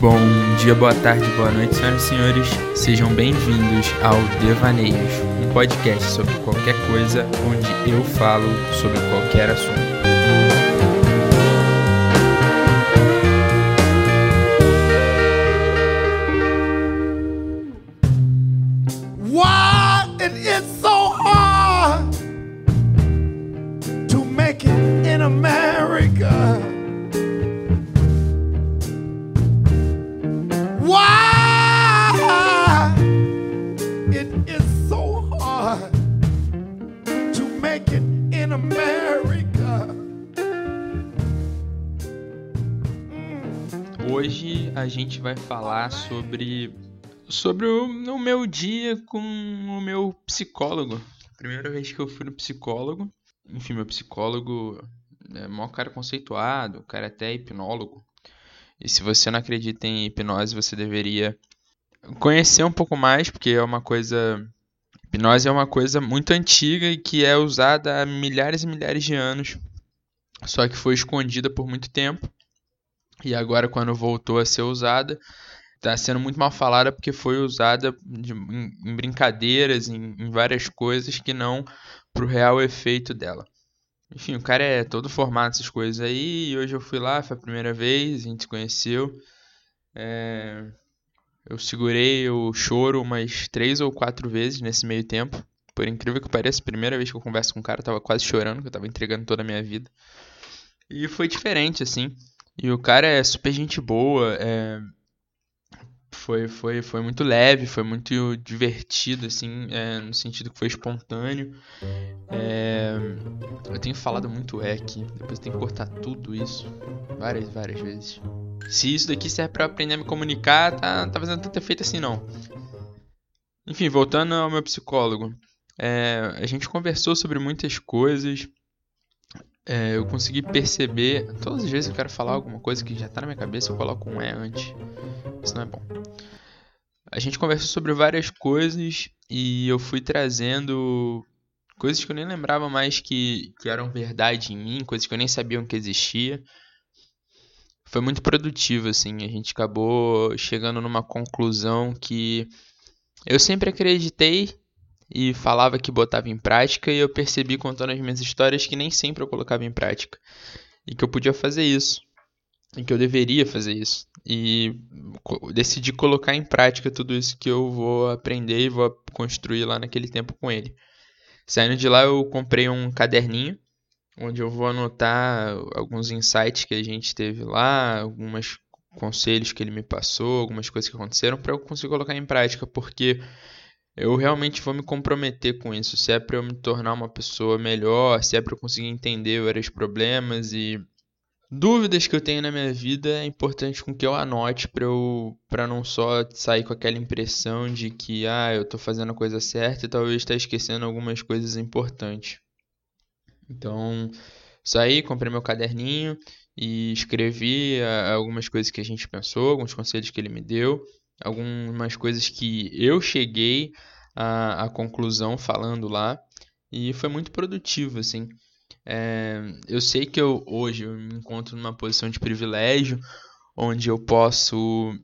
Bom dia, boa tarde, boa noite, senhoras e senhores. Sejam bem-vindos ao Devaneios, um podcast sobre qualquer coisa onde eu falo sobre qualquer assunto. A gente vai falar sobre sobre o, o meu dia com o meu psicólogo. Primeira vez que eu fui no psicólogo. Enfim, meu psicólogo é maior cara conceituado, o cara é até hipnólogo. E se você não acredita em hipnose, você deveria conhecer um pouco mais, porque é uma coisa. Hipnose é uma coisa muito antiga e que é usada há milhares e milhares de anos, só que foi escondida por muito tempo. E agora, quando voltou a ser usada, está sendo muito mal falada porque foi usada de- em, em brincadeiras, em, em várias coisas que não pro real efeito dela. Enfim, o cara é todo formado nessas coisas aí, e hoje eu fui lá, foi a primeira vez, a gente se conheceu. É, Eu segurei o choro umas três ou quatro vezes nesse meio tempo. Por incrível que pareça, primeira vez que eu converso com o cara, eu tava quase chorando, que eu tava entregando toda a minha vida. E foi diferente, assim. E o cara é super gente boa, é, foi, foi, foi muito leve, foi muito divertido, assim, é, no sentido que foi espontâneo. É, eu tenho falado muito é aqui, depois tem que cortar tudo isso, várias, várias vezes. Se isso daqui serve pra aprender a me comunicar, tá, tá fazendo tanto efeito assim não. Enfim, voltando ao meu psicólogo, é, a gente conversou sobre muitas coisas. É, eu consegui perceber. Todas as vezes que eu quero falar alguma coisa que já tá na minha cabeça, eu coloco um é antes. Isso não é bom. A gente conversou sobre várias coisas e eu fui trazendo coisas que eu nem lembrava mais que, que eram verdade em mim, coisas que eu nem sabia que existia. Foi muito produtivo, assim. A gente acabou chegando numa conclusão que eu sempre acreditei e falava que botava em prática, e eu percebi contando as minhas histórias que nem sempre eu colocava em prática. E que eu podia fazer isso. E que eu deveria fazer isso. E decidi colocar em prática tudo isso que eu vou aprender e vou construir lá naquele tempo com ele. Saindo de lá, eu comprei um caderninho onde eu vou anotar alguns insights que a gente teve lá, alguns conselhos que ele me passou, algumas coisas que aconteceram para eu conseguir colocar em prática, porque eu realmente vou me comprometer com isso. Se é para eu me tornar uma pessoa melhor, se é para eu conseguir entender vários problemas e dúvidas que eu tenho na minha vida, é importante com que eu anote para eu para não só sair com aquela impressão de que ah, eu tô fazendo a coisa certa e talvez estar esquecendo algumas coisas importantes. Então, saí, comprei meu caderninho e escrevi ah, algumas coisas que a gente pensou, alguns conselhos que ele me deu, algumas coisas que eu cheguei à, à conclusão falando lá, e foi muito produtivo, assim. É, eu sei que eu hoje eu me encontro numa posição de privilégio, onde eu posso,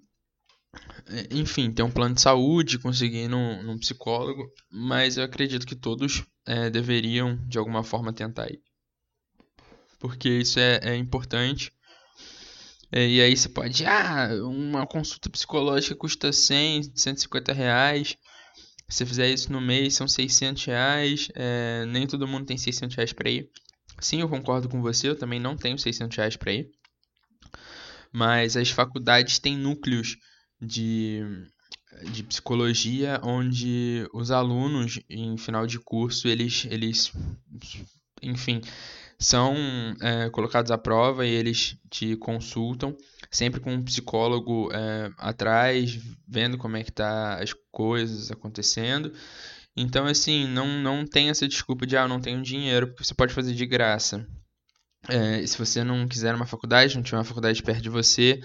eh, enfim, ter um plano de saúde, conseguir ir num, num psicólogo, mas eu acredito que todos eh, deveriam, de alguma forma, tentar ir. Porque isso é, é importante. Eh, E aí você pode, ah, uma consulta psicológica custa 100, 150 reais. Se você fizer isso no mês, são 600 reais. Eh, nem todo mundo tem 600 reais para ir. Sim, eu concordo com você, eu também não tenho 600 reais para ir. Mas as faculdades têm núcleos de, de psicologia onde os alunos, em final de curso, eles, eles enfim, são é, colocados à prova e eles te consultam, sempre com um psicólogo é, atrás, vendo como é que tá as coisas acontecendo. Então, assim, não, não tem essa desculpa de, ah, eu não tenho dinheiro, porque você pode fazer de graça. É, se você não quiser uma faculdade, não tiver uma faculdade perto de você,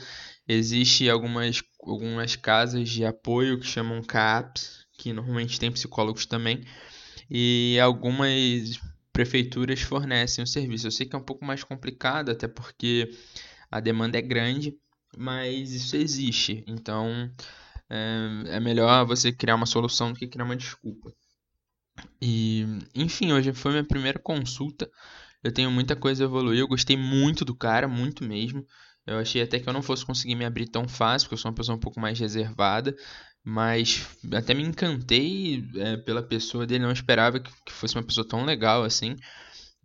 existe algumas, algumas casas de apoio que chamam CAPS, que normalmente tem psicólogos também, e algumas prefeituras fornecem o serviço. Eu sei que é um pouco mais complicado, até porque a demanda é grande, mas isso existe. Então é, é melhor você criar uma solução do que criar uma desculpa. E, enfim, hoje foi minha primeira consulta. Eu tenho muita coisa a evoluir. Eu gostei muito do cara, muito mesmo. Eu achei até que eu não fosse conseguir me abrir tão fácil, porque eu sou uma pessoa um pouco mais reservada. Mas até me encantei é, pela pessoa dele. Não esperava que, que, fosse uma pessoa tão legal assim.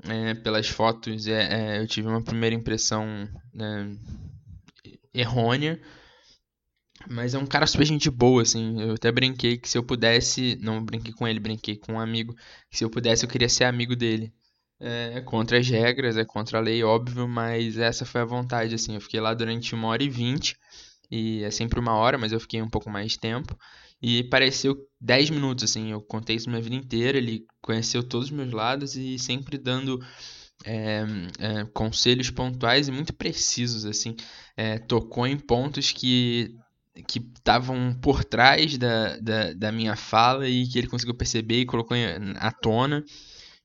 É, pelas fotos, é, é eu tive uma primeira impressão né, errônea. Mas é um cara super gente boa, assim. Eu até brinquei que se eu pudesse. Não brinquei com ele, brinquei com um amigo. Que se eu pudesse, eu queria ser amigo dele. É contra as regras, é contra a lei, óbvio, mas essa foi a vontade, assim. Eu fiquei lá durante uma hora e vinte. E é sempre uma hora, mas eu fiquei um pouco mais de tempo. E pareceu 10 minutos, assim. Eu contei isso minha vida inteira. Ele conheceu todos os meus lados e sempre dando é, é, conselhos pontuais e muito precisos, assim. É, tocou em pontos que que estavam por trás da, da, da, minha fala e que ele conseguiu perceber e colocou à tona.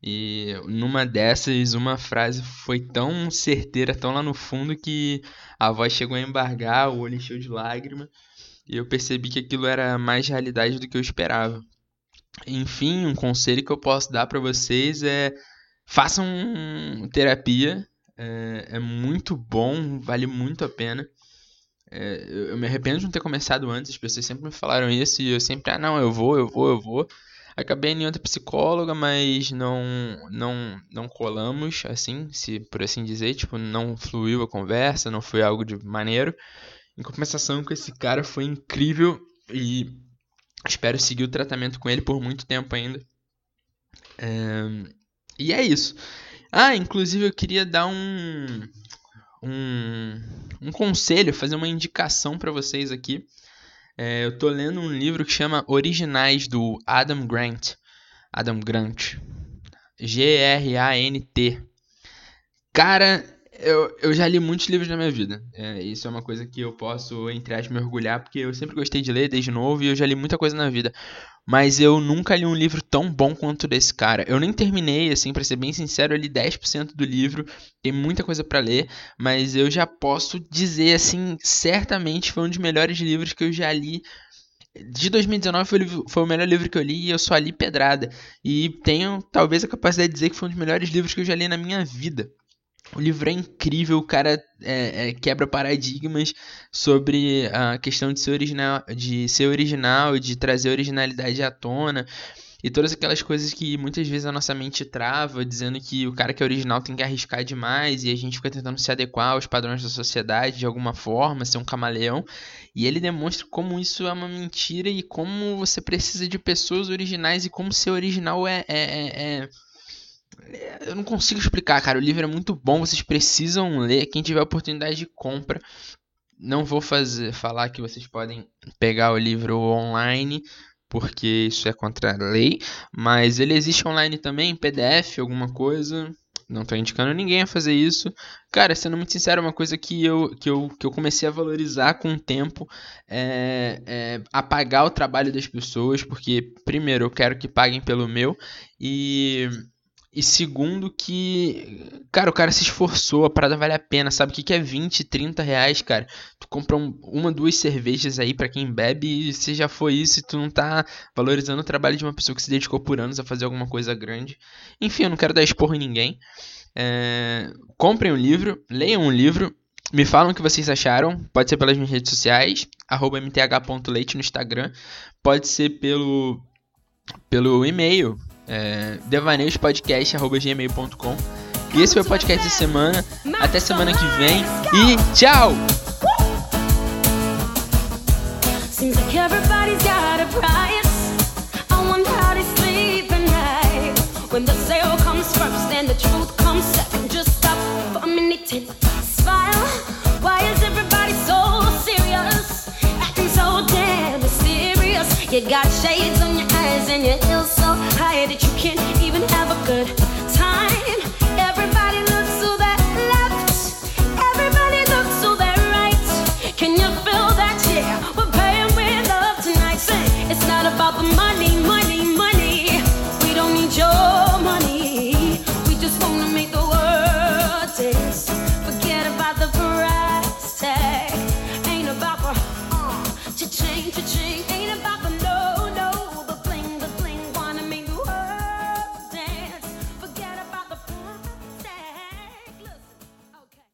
E numa dessas, uma frase foi tão certeira, tão lá no fundo, que a voz chegou a embargar, o olho encheu de lágrima. E eu percebi que aquilo era mais realidade do que eu esperava. Enfim, um conselho que eu posso dar para vocês é façam terapia. É, é muito bom, vale muito a pena. É, eu me arrependo de não ter começado antes, as pessoas sempre me falaram isso e eu sempre, ah, não, eu vou, eu vou, eu vou. Acabei em outra psicóloga, mas não, não, não colamos, assim, se por assim dizer, tipo, não fluiu a conversa, não foi algo de maneiro. Em compensação com esse cara foi incrível e espero seguir o tratamento com ele por muito tempo ainda. É... E é isso. Ah, inclusive eu queria dar um, um, um conselho, fazer uma indicação para vocês aqui. É, eu tô lendo um livro que chama Originais do Adam Grant. Adam Grant. G-R-A-N-T. Cara, eu, eu já li muitos livros na minha vida. É, isso é uma coisa que eu posso, entre aspas, me orgulhar, porque eu sempre gostei de ler desde novo e eu já li muita coisa na vida. Mas eu nunca li um livro tão bom quanto desse cara. Eu nem terminei, assim, pra ser bem sincero, eu li 10% do livro, tem muita coisa para ler, mas eu já posso dizer, assim, certamente foi um dos melhores livros que eu já li de 2019 foi, o melhor livro que eu li e eu só li pedrada. E tenho talvez a capacidade de dizer que foi um dos melhores livros que eu já li na minha vida. O livro é incrível, o cara é, é, quebra paradigmas sobre a questão de ser original, de ser original, de trazer originalidade à tona e todas aquelas coisas que muitas vezes a nossa mente trava, dizendo que o cara que é original tem que arriscar demais e a gente fica tentando se adequar aos padrões da sociedade de alguma forma, ser um camaleão. E ele demonstra como isso é uma mentira e como você precisa de pessoas originais e como ser original é, é, é, é eu não consigo explicar, cara. O livro é muito bom, vocês precisam ler. Quem tiver oportunidade de compra, não vou fazer falar que vocês podem pegar o livro online, porque isso é contra a lei, mas ele existe online também, PDF, alguma coisa. Não estou indicando ninguém a fazer isso. Cara, sendo muito sincero, uma coisa que eu, que eu, que eu comecei a valorizar com o tempo é, é apagar o trabalho das pessoas, porque, primeiro, eu quero que paguem pelo meu, e e segundo que, cara, o cara se esforçou, a parada vale a pena, sabe? O que, que é 20, 30 reais, cara? Tu compra um, uma, duas cervejas aí para quem bebe e se já foi isso e tu não tá valorizando o trabalho de uma pessoa que se dedicou por anos a fazer alguma coisa grande. Enfim, eu não quero dar esporro em ninguém. É... Comprem um livro, leiam um livro, me falam o que vocês acharam. Pode ser pelas minhas redes sociais, mth.leite no Instagram. Pode ser pelo, pelo e-mail, é, devaneispodcast.gmail.com. E esse foi o podcast de semana. Até semana que vem e tchau! Shades on your eyes and your heels so high that you can't even have a good time. Everybody